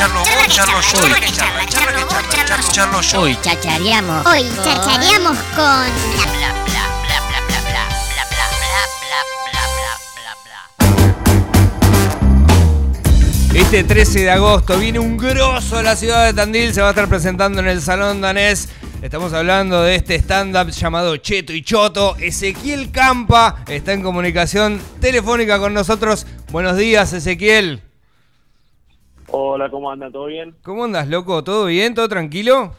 charlo vos, charlo yo, charlo yo. Hoy chachareamos. Hoy chachareamos con... Este 13 de agosto viene un grosso de la ciudad de Tandil, se va a estar presentando en el Salón Danés. Estamos hablando de este stand-up llamado Cheto y Choto. Ezequiel Campa está en comunicación telefónica con nosotros. Buenos días, Ezequiel. Hola, ¿cómo anda? ¿Todo bien? ¿Cómo andas, loco? ¿Todo bien? ¿Todo tranquilo?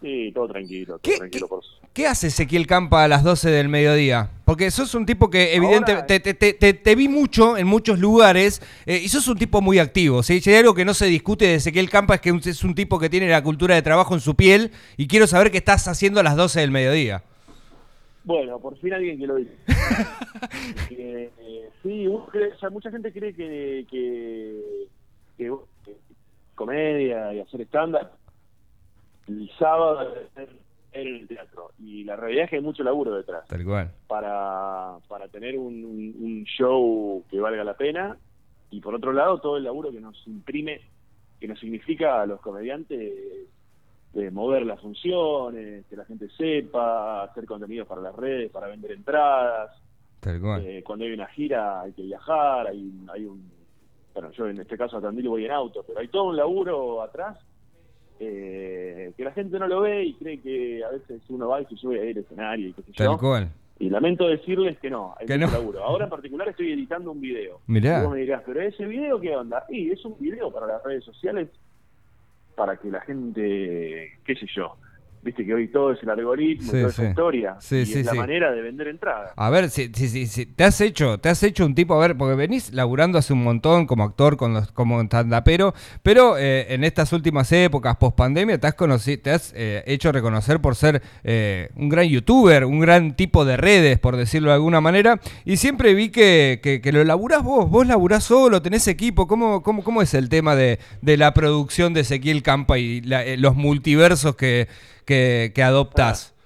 Sí, todo tranquilo, todo ¿Qué, tranquilo. qué- Por... qué hace Ezequiel Campa a las 12 del mediodía? Porque sos un tipo que evidente, Ahora- te, te- te- te- te vi mucho en muchos lugares eh, y sos un tipo muy activo. ¿sí? Si hay algo que no se discute de Ezequiel Campa es que es un tipo que tiene la cultura de trabajo en su piel y quiero saber qué estás haciendo a las 12 del mediodía. Bueno, por fin alguien que lo dice. Que, eh, sí, mucha gente cree que, que, que, comedia y hacer estándar el sábado es en el teatro. Y la realidad es que hay mucho laburo detrás. Tal cual. para, para tener un, un- un show que valga la pena y por otro lado todo el laburo que nos imprime, que nos significa a los comediantes de mover las funciones, que la gente sepa, hacer contenidos para las redes, para vender entradas. Tal cual. Eh, cuando hay una gira hay que viajar, hay, hay un... Bueno, yo en este caso a Tandil voy en auto, pero hay todo un laburo atrás eh, que la gente no lo ve y cree que a veces uno va y se sube al escenario y qué sé Tal yo. cual. Y lamento decirles que no, hay Que mucho no. laburo. Ahora en particular estoy editando un video. Mirá. Y vos me dirás, pero ese video qué onda? Y es un video para las redes sociales para que la gente, qué sé yo, viste que hoy todo es el algoritmo, Sí, toda sí. esa historia, Sí, y es la manera de vender entradas. A ver, si, si, si, te has hecho, te has hecho un tipo, a ver, porque venís laburando hace un montón como actor, con los, como stand-upero, pero eh, en estas últimas épocas, post pandemia, te has, conoci- te has eh, hecho reconocer por ser eh, un gran youtuber, un gran tipo de redes, por decirlo de alguna manera, y siempre vi que, que, que lo laburás vos, vos laburás solo, tenés equipo, ¿cómo, cómo, cómo es el tema de, de la producción de Ezequiel Campa y la- eh, los multiversos que, que, que adoptás?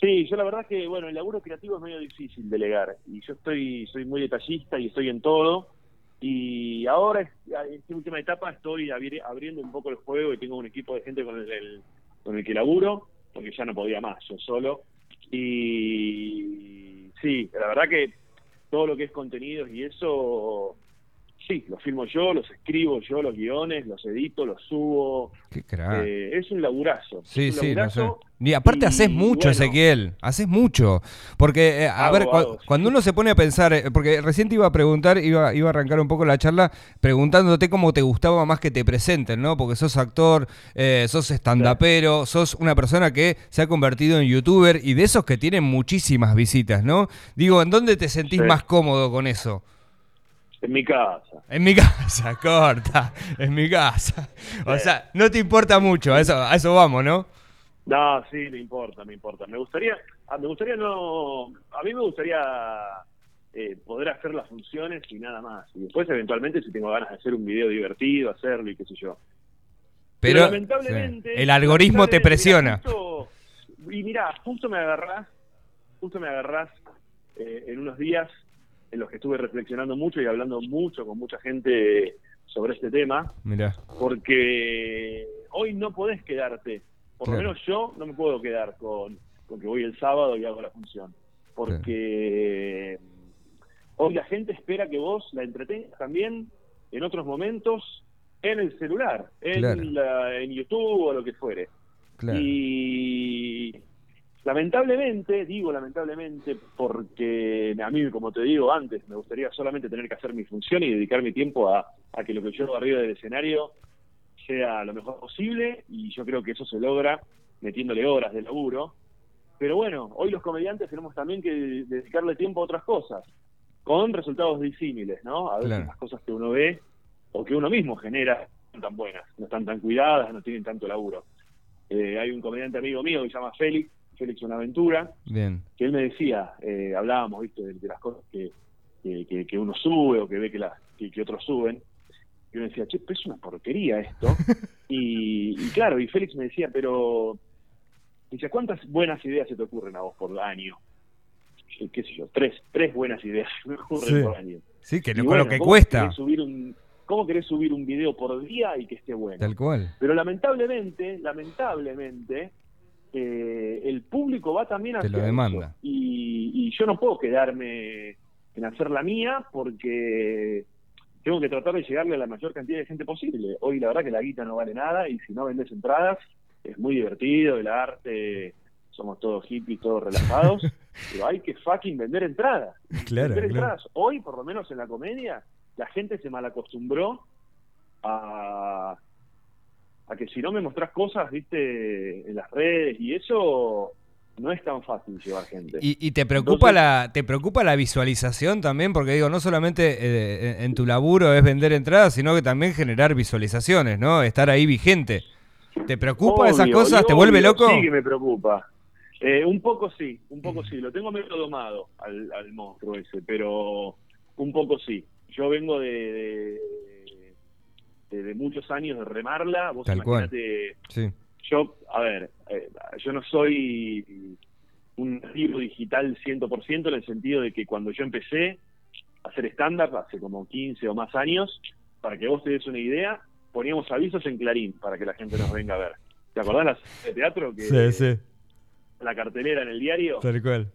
Sí, yo la verdad que, bueno, el laburo creativo es medio difícil delegar. Y yo estoy soy muy detallista y estoy en todo. Y ahora, en esta última etapa, estoy abri- abriendo un poco el juego y tengo un equipo de gente con el, el- con el que laburo, porque ya no podía más, yo solo. Y sí, la verdad que todo lo que es contenidos y eso, sí, lo filmo yo, los escribo yo, los guiones, los edito, los subo. Qué crack. Eh, es un laburazo. Sí, un sí, no sé. laburazo. Y aparte y, haces mucho, bueno, Ezequiel, haces mucho. Porque, eh, a Hago, ver, sí. cuando uno se pone a pensar, eh, porque recién te iba a preguntar, iba, iba a arrancar un poco la charla preguntándote cómo te gustaba más que te presenten, ¿no? Porque sos actor, eh, sos estandapero, sos una persona que se ha convertido en youtuber y de esos que tienen muchísimas visitas, ¿no? Digo, ¿en dónde te sentís Sí. más cómodo con eso? En mi casa. En mi casa, corta, en mi casa. O sea, no te importa mucho, a eso, a eso vamos, ¿no? No, sí, me importa, me importa. Me gustaría, ah, me gustaría no, a mí me gustaría eh, poder hacer las funciones y nada más. Y después, eventualmente, si tengo ganas de hacer un video divertido, hacerlo y qué sé yo. Pero, lamentablemente, sí, el algoritmo te presiona. justo- y mira, justo me agarrás, justo me agarrás eh, en unos días en los que estuve reflexionando mucho y hablando mucho con mucha gente sobre este tema. Mirá. porque hoy no podés quedarte, por Claro. lo menos yo no me puedo quedar con, con que voy el sábado y hago la función, porque hoy la gente espera que vos la entretengas también en otros momentos en el celular, en, Claro. la- en YouTube o lo que fuere. Claro. Y lamentablemente, digo lamentablemente, porque a mí, como te digo antes, me gustaría solamente tener que hacer mi función y dedicar mi tiempo a, a que lo que yo hago arriba del escenario sea lo mejor posible y yo creo que eso se logra metiéndole horas de laburo. Pero bueno, hoy los comediantes tenemos también que dedicarle tiempo a otras cosas, con resultados disímiles, ¿no? A veces Claro. las cosas que uno ve o que uno mismo genera no son tan buenas, no están tan cuidadas, no tienen tanto laburo. Eh, hay un comediante amigo mío que se llama Félix, Félix Buenaventura, Bien. que él me decía, eh, hablábamos, viste, de, de las cosas que, que, uno sube o que ve que, las, que, que otros suben. Y uno decía, che, pero es una porquería esto. y, y claro, y Félix me decía, pero, dice, ¿cuántas buenas ideas se te ocurren a vos por año? Yo, qué sé yo, tres, tres buenas ideas se me ocurren Sí. por año. Sí, que Y no, con bueno, lo que cuesta. querés subir un, ¿Cómo querés subir un video por día y que esté bueno? Tal cual. Pero lamentablemente, lamentablemente, eh, el público va también Te hacia lo demanda. Y, y yo no puedo quedarme en hacer la mía porque tengo que tratar de llegarle a la mayor cantidad de gente posible. Hoy la verdad que la guita no vale nada y si no vendes entradas es muy divertido, el arte, somos todos hippies, todos relajados, pero hay que fucking vender entradas. Claro, Vender claro. entradas. Hoy, por lo menos en la comedia, la gente se malacostumbró a, a que si no me mostrás cosas, viste, en las redes y eso no es tan fácil llevar gente. Y, y te preocupa Entonces- la te preocupa la visualización también porque digo no solamente eh, en, en tu laburo es vender entradas sino que también generar visualizaciones no estar ahí vigente te preocupa esas cosas te vuelve loco Sí que me preocupa. Eh, un poco sí, un poco sí. Lo tengo medio domado al, al monstruo ese, pero un poco sí. Yo vengo de, de, de- de muchos años de remarla. Vos Tal cual. imaginate, sí yo, a ver, eh, yo no soy un nativo digital 100% en el sentido de que cuando yo empecé a hacer stand-up hace como 15 o más años, para que vos te des una idea, poníamos avisos en Clarín para que la gente nos venga a ver. ¿Te acordás las de teatro? que sí sí La cartelera en el diario. tal cual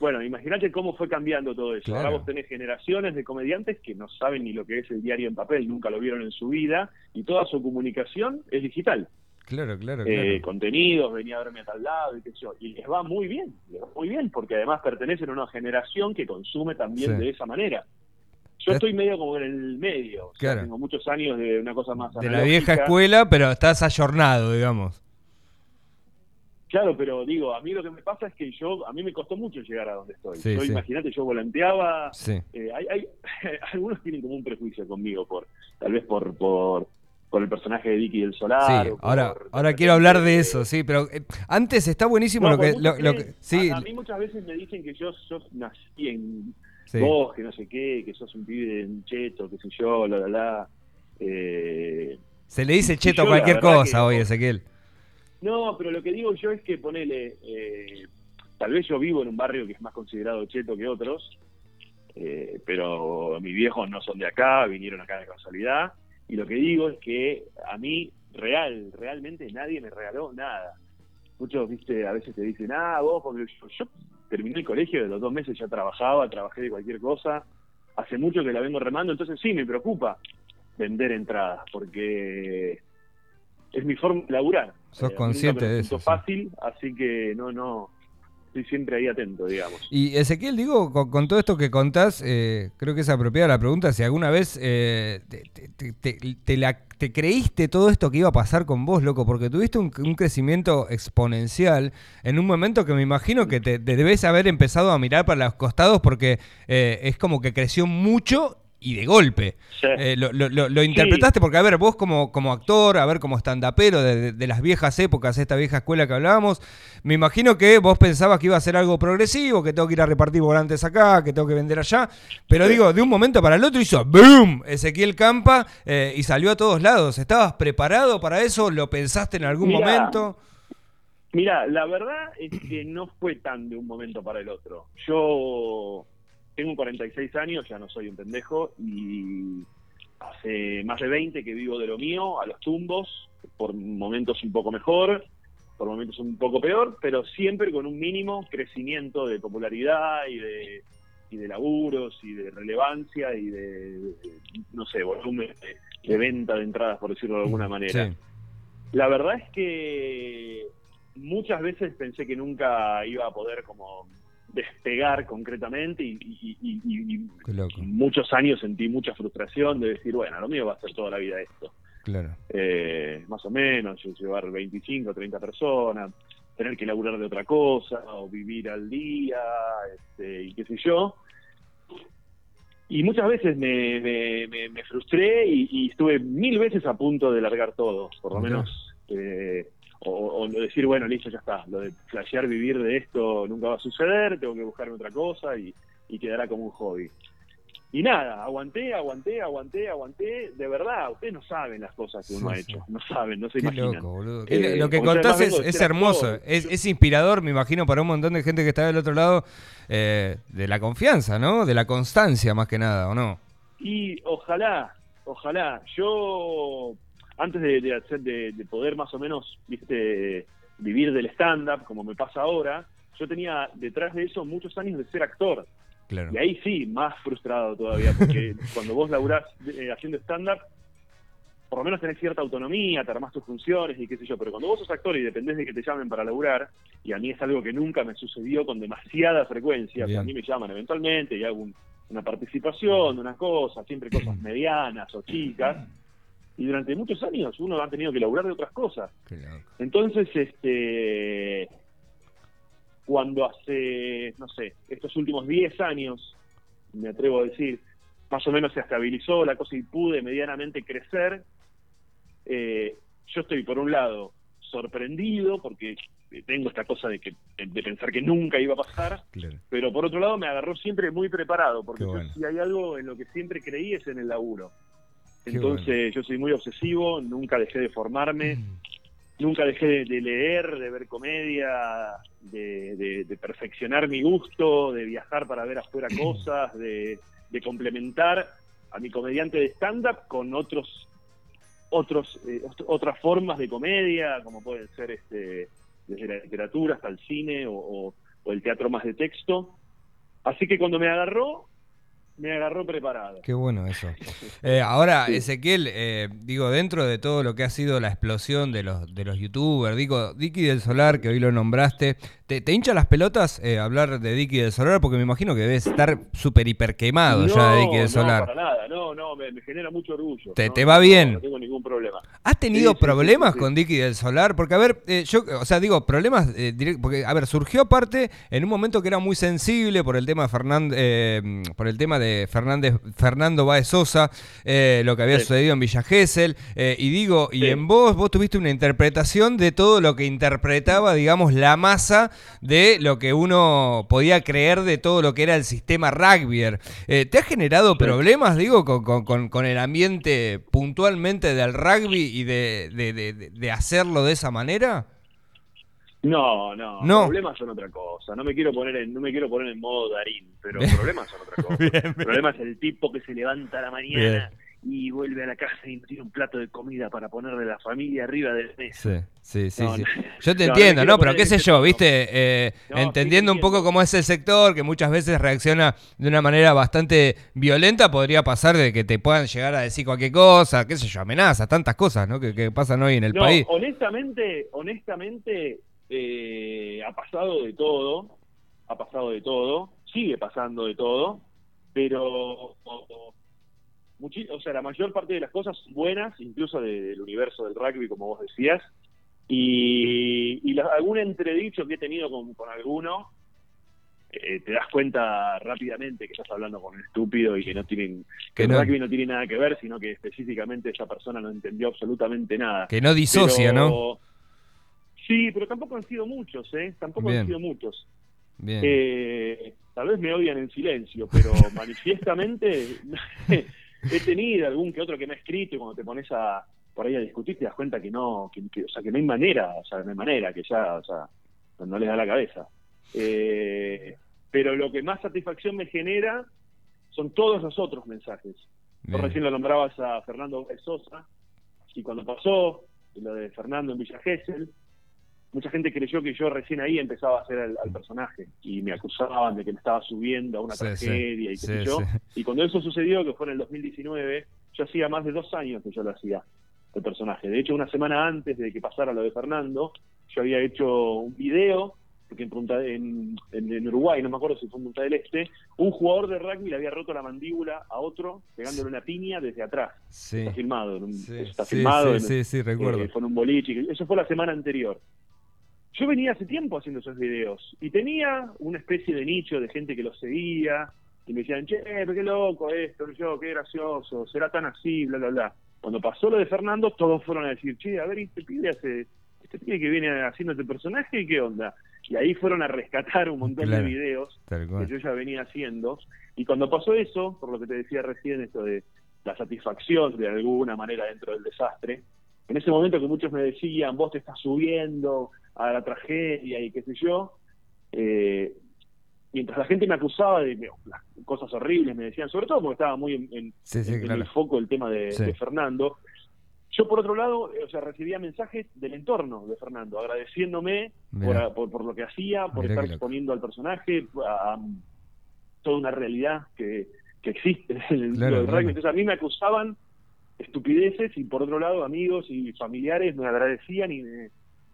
Bueno, imagínate cómo fue cambiando todo eso. Claro. Ahora vos tenés generaciones de comediantes que no saben ni lo que es el diario en papel, nunca lo vieron en su vida, y toda su comunicación es digital. claro claro eh, claro contenidos, venía a verme a tal lado y qué sé yo. Y les va muy bien, les va muy bien, porque además pertenecen a una generación que consume también Sí. de esa manera. Yo Eh. estoy medio como en el medio, o sea, Claro. tengo muchos años de una cosa más de la vieja escuela pero estás ayornado digamos Claro, pero digo, a mí lo que me pasa es que yo, a mí me costó mucho llegar a donde estoy. Sí, yo sí. imagínate, yo volanteaba, sí eh, hay, hay, algunos tienen como un prejuicio conmigo, por tal vez por, por, por el personaje de Vicky del Solar. Sí, por- ahora, ahora quiero hablar de eso, sí, pero eh, antes está buenísimo No, lo que, lo, que, sí, a, a mí muchas veces me dicen que yo, yo nací en vos, que no sé qué, que sos un pibe de un cheto, qué sé yo, la, la, la. Eh, se le dice cheto a cualquier cosa que- hoy, Ezequiel. No, pero lo que digo yo es que ponele, eh, tal vez yo vivo en un barrio que es más considerado cheto que otros, eh, pero mis viejos no son de acá, vinieron acá de casualidad, y lo que digo es que a mí, real, realmente nadie me regaló nada. Muchos, viste, a veces te dicen, ah, vos, porque yo, terminé el colegio, de los dos meses ya trabajaba, trabajé de cualquier cosa, hace mucho que la vengo remando, entonces sí, me preocupa vender entradas, porque es mi forma de laburar. Sos Eh, consciente de eso, sí. fácil, así que no, no, estoy siempre ahí atento, digamos. Y Ezequiel, digo, con, con todo esto que contás, eh, creo que es apropiada la pregunta, si alguna vez eh, te, te- te- te la- te creíste todo esto que iba a pasar con vos, loco, porque tuviste un, un crecimiento exponencial en un momento que me imagino que te, te debes haber empezado a mirar para los costados porque eh, es como que creció mucho y de golpe. Sí. Eh, lo, lo- interpretaste porque, a ver, vos como, como actor, a ver, como estandapero de, de- de las viejas épocas, esta vieja escuela que hablábamos, me imagino que vos pensabas que iba a ser algo progresivo, que tengo que ir a repartir volantes acá, que tengo que vender allá, pero Sí. digo, de un momento para el otro hizo ¡boom! Ezequiel Campa eh, y salió a todos lados. ¿Estabas preparado para eso? ¿Lo pensaste en algún Mirá, momento? Mira, la verdad es que no fue tan de un momento para el otro. Yo tengo 46 años, ya no soy un pendejo, y hace más de 20 que vivo de lo mío, a los tumbos, por momentos un poco mejor, por momentos un poco peor, pero siempre con un mínimo crecimiento de popularidad y de, y de laburos y de relevancia y de, no sé, volumen de, de venta de entradas, por decirlo de alguna manera. Sí. La verdad es que muchas veces pensé que nunca iba a poder como despegar concretamente y, muchos años sentí mucha frustración de decir, bueno, lo mío va a ser toda la vida esto. claro. Eh, más o menos, llevar 25, 30 personas, tener que laburar de otra cosa o vivir al día este, y qué sé yo. Y muchas veces me, me, me- me frustré y, estuve mil veces a punto de largar todo, por lo menos. eh, o, o decir, bueno, listo, ya está. Lo de flashear vivir de esto nunca va a suceder, tengo que buscarme otra cosa y, y quedará como un hobby. Y nada, aguanté, aguanté, aguanté, aguanté. De verdad, ustedes no saben las cosas que uno Sí, ha hecho. No saben, no se Qué imaginan. loco, boludo. Eh, lo que contás es, hermoso, es inspirador, me imagino, para un montón de gente que está del otro lado, eh, de la confianza, ¿no? De la constancia más que nada, ¿o no? Y ojalá, ojalá. Yo, antes de, de hacer, de, de poder más o menos, viste, vivir del stand-up, como me pasa ahora, yo tenía detrás de eso muchos años de ser actor. Claro. Y ahí sí, más frustrado todavía, porque cuando vos laburás eh, haciendo stand-up, por lo menos tenés cierta autonomía, te armás tus funciones y qué sé yo, pero cuando vos sos actor y dependés de que te llamen para laburar, y a mí es algo que nunca me sucedió con demasiada frecuencia, o sea, Bien. a mí me llaman eventualmente y hago un- una participación, una cosa, siempre cosas medianas o chicas, y durante muchos años uno ha tenido que laburar de otras cosas. Entonces, este, cuando hace, no sé, estos últimos 10 años, me atrevo a decir, más o menos se estabilizó la cosa y pude medianamente crecer, eh, yo estoy por un lado sorprendido porque tengo esta cosa de que de pensar que nunca iba a pasar, Claro. pero por otro lado me agarró siempre muy preparado, porque bueno. si hay algo en lo que siempre creí es en el laburo. Entonces yo soy muy obsesivo, nunca dejé de formarme, nunca dejé de, de leer, de ver comedia, de, de- de perfeccionar mi gusto, de viajar para ver afuera cosas, de, complementar a mi comediante de stand-up con otros otros eh, ot- otras formas de comedia, como pueden ser este desde la literatura hasta el cine o, o- o el teatro más de texto. Así que cuando me agarró, me agarró preparado. Qué bueno eso. Eh, ahora, Sí. Ezequiel, eh, digo, dentro de todo lo que ha sido la explosión de los, de los youtubers, digo, Dicky del Solar, que hoy lo nombraste, ¿te, te hincha las pelotas eh, hablar de Dicky del Solar? Porque me imagino que debes estar súper hiper quemado ya de Dicky del no, Solar. para nada, no, no, me, me genera mucho orgullo. Te- no, te no, va no, bien. No tengo ningún problema. ¿Has tenido Sí, problemas sí, con Dicky del Solar? Porque, a ver, yo, o sea, digo, problemas, direct- porque, a ver, surgió aparte en un momento que era muy sensible por el tema de Fernández, por el tema de Fernández, Fernando Báez Sosa, eh, lo que había Sí. sucedido en Villa Gesell, eh, y digo, y en vos, vos tuviste una interpretación de todo lo que interpretaba, digamos, la masa de lo que uno podía creer de todo lo que era el sistema rugby. Eh, ¿Te ha generado Sí. problemas, digo, con, con- con- con el ambiente puntualmente del rugby y de, de- de- de- de hacerlo de esa manera? No, no, No. problemas son otra cosa. No me quiero poner en, no me quiero poner en modo Darín, pero Bien. problemas son otra cosa. Bien, bien. El problema es el tipo que se levanta a la mañana y vuelve a la casa y tiene un plato de comida para ponerle a la familia arriba del mesa. Sí, sí, sí. No, sí. no. Yo te No, no entiendo, ¿no? Pero qué sé yo. ¿viste? Eh, No, sí, entendiendo te un poco cómo es el sector, que muchas veces reacciona de una manera bastante violenta, podría pasar de que te puedan llegar a decir cualquier cosa, qué sé yo, amenazas, tantas cosas, ¿no? Que, que pasan hoy en el No, país. honestamente, honestamente, eh, ha pasado de todo, ha pasado de todo, sigue pasando de todo, pero o sea, la mayor parte de las cosas buenas, incluso de- del universo del rugby, como vos decías, y, y la- algún entredicho que he tenido con, con alguno, eh, te das cuenta rápidamente que estás hablando con un estúpido y que no tienen Que que el rugby no tiene nada que ver, sino que específicamente esa persona no entendió absolutamente nada. Que no disocia, Pero- ¿no? Sí, pero tampoco han sido muchos, ¿eh? Tampoco Bien. han sido muchos. Bien. Eh, tal vez me odian en silencio, pero manifiestamente he tenido algún que otro que me ha escrito y cuando te pones a por ahí a discutir te das cuenta que no, que, que- o sea, que no hay manera, o sea, no hay manera, que ya, o sea, no les da la cabeza. Eh, pero lo que más satisfacción me genera son todos los otros mensajes. Bien. recién lo nombrabas a Fernando Sosa, y cuando pasó lo de Fernando en Villa Gesell, mucha gente creyó que yo recién ahí empezaba a hacer al, al personaje, y me acusaban de que me estaba subiendo a una Sí, sí. tragedia y qué Sí, sé yo. Y cuando eso sucedió, que fue en el 2019, yo hacía más de dos años que yo lo hacía, el personaje. De hecho, una semana antes de que pasara lo de Fernando, yo había hecho un video, porque en, Punta, en, en- en Uruguay, no me acuerdo si fue en Punta del Este, un jugador de rugby le había roto la mandíbula a otro, pegándole una piña desde atrás. Sí. Está filmado, en un- Sí, está sí, filmado. sí, en- sí, sí, recuerdo. eh, fue en un boliche. Eso fue la semana anterior. Yo venía hace tiempo haciendo esos videos y tenía una especie de nicho de gente que los seguía y me decían, che, pero qué loco esto, yo, qué gracioso, será tan así, bla, bla, bla. Cuando pasó lo de Fernando, todos fueron a decir, che, a ver, este pibe hace, este pibe que viene haciendo este personaje, ¿qué onda? Y ahí fueron a rescatar un montón Claro. de videos que yo ya venía haciendo. Y cuando pasó eso, por lo que te decía recién, esto de la satisfacción de alguna manera dentro del desastre, en ese momento que muchos me decían, vos te estás subiendo a la tragedia y qué sé yo, eh, mientras la gente me acusaba de las cosas horribles, me decían, sobre todo porque estaba muy en, en- Sí, sí, en claro. el foco el tema de, Sí. de Fernando. Yo, por otro lado, eh, o sea, recibía mensajes del entorno de Fernando, agradeciéndome por, por, por lo que hacía, por Mirá estar exponiendo al personaje, a, a toda una realidad que, que existe en el Claro, del claro. Entonces, a mí me acusaban estupideces y, por otro lado, amigos y familiares me agradecían y me,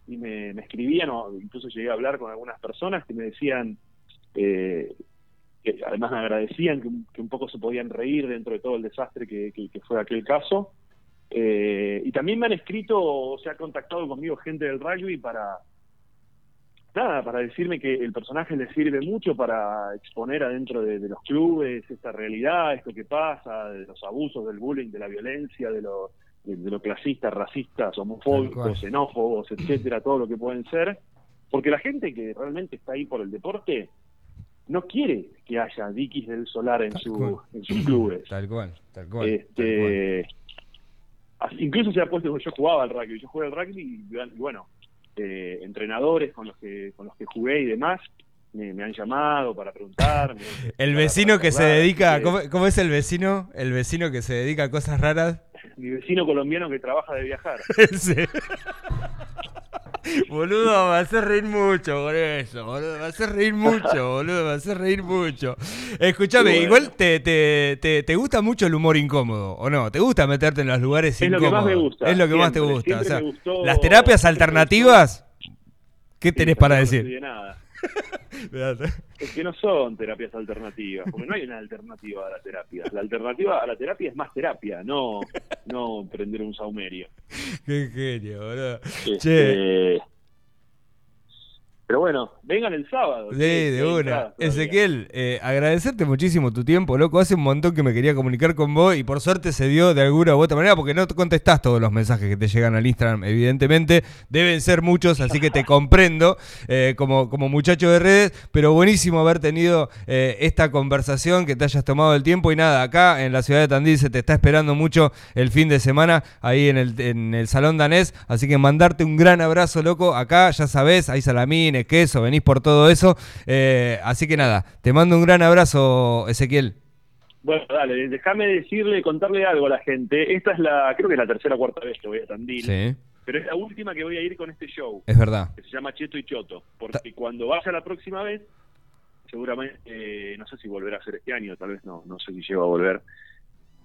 y me, me escribían, o incluso llegué a hablar con algunas personas que me decían, eh, que además me agradecían que, un- poco se podían reír dentro de todo el desastre que, fue aquel caso. Eh, y también me han escrito o se ha contactado conmigo gente del rugby para nada, para decirme que el personaje le sirve mucho para exponer adentro de, los clubes esta realidad, esto que pasa, de los abusos, del bullying, de la violencia, de lo, de, de lo clasistas, racistas, homofóbicos, xenófobos, etcétera, todo lo que pueden ser, porque la gente que realmente está ahí por el deporte no quiere que haya Dikis del Solar en, Tal su, cual. en sus clubes. Tal cual, tal cual. tal cual. Este, incluso se ha puesto, yo jugaba al rugby, yo jugué al rugby y, y bueno, eh, entrenadores con los que con los que jugué y demás me, me han llamado para preguntarme. El vecino para que se dedica, ¿cómo, cómo es el vecino? El vecino que se dedica a cosas raras. Mi vecino colombiano que trabaja de viajar. Ese. Boludo, me hace reír mucho por eso, boludo. Me hace reír mucho, boludo. Me hace reír mucho. Escúchame, Bueno. igual te, te, te, te gusta mucho el humor incómodo, ¿o no? ¿Te gusta meterte en los lugares Es lo incómodos? que más me gusta, Es lo que más te gusta. O siempre sea, me gustó- las terapias alternativas, ¿qué Sí, tenés para no decir? estudié nada. Es que no son terapias alternativas, porque no hay una alternativa a la terapia. La alternativa a la terapia es más terapia, no, no prender un saumerio. Qué genio, boludo. Che, Este, Pero bueno, vengan el sábado. Sí, de una. Ezequiel, eh, agradecerte muchísimo tu tiempo, loco. Hace un montón que me quería comunicar con vos y por suerte se dio de alguna u otra manera porque no te contestás todos los mensajes que te llegan al Instagram, evidentemente. Deben ser muchos, así que te comprendo eh, como, como muchacho de redes, pero buenísimo haber tenido eh, esta conversación, que te hayas tomado el tiempo y nada, acá en la ciudad de Tandil se te está esperando mucho el fin de semana ahí en el, en el Salón Danés, así que mandarte un gran abrazo, loco. Acá ya sabes, hay queso, venís por todo eso. Eh, así que nada, te mando un gran abrazo, Ezequiel. Bueno, dale, déjame decirle, contarle algo a la gente. Esta es la, creo que es la tercera o cuarta vez que voy a Tandil, Sí, pero es la última que voy a ir con este show, es verdad. que se llama Cheto y Choto. Porque cuando vaya la próxima vez, seguramente, eh, no sé si volverá a ser este año, tal vez no, no sé si llego a volver.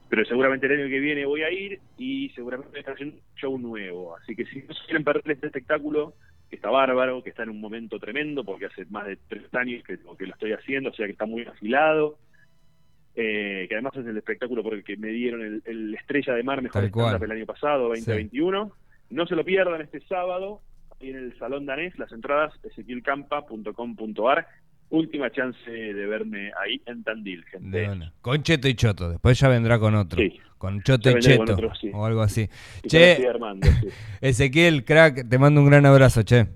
Pero seguramente el año que viene voy a ir y seguramente está haciendo un show nuevo. Así que si no quieren perder este espectáculo, que está bárbaro, que está en un momento tremendo, porque hace más de tres años que, que lo estoy haciendo, o sea que está muy afilado. Eh, que además es el espectáculo por el que me dieron el, el Estrella de Mar Mejor stand-up el año pasado, 2021. No se lo pierdan este sábado, en el Salón Danés, las entradas, ezequielcampa.com.ar. Última chance de verme ahí en Tandil, gente. De una. Con Cheto y Choto, después ya vendrá con otro. Sí. Con Choto y Cheto otro, sí. o algo así. Y Che, armando, sí. Ezequiel, crack, te mando un gran abrazo, che.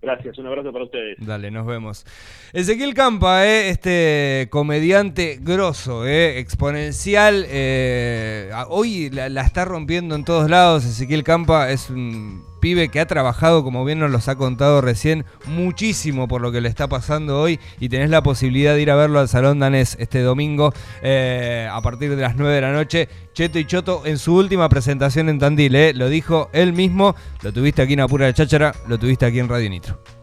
Gracias, un abrazo para ustedes. Dale, nos vemos. Ezequiel Campa, eh, este comediante grosso, eh, exponencial. eh, hoy la, la está rompiendo en todos lados. Ezequiel Campa es un pibe que ha trabajado, como bien nos los ha contado recién, muchísimo por lo que le está pasando hoy. Y tenés la posibilidad de ir a verlo al Salón Danés este domingo eh, a partir de las 9 de la noche. Cheto y Choto en su última presentación en Tandil, eh, lo dijo él mismo. Lo tuviste aquí en Apura de Cháchara, lo tuviste aquí en Radio Nitro.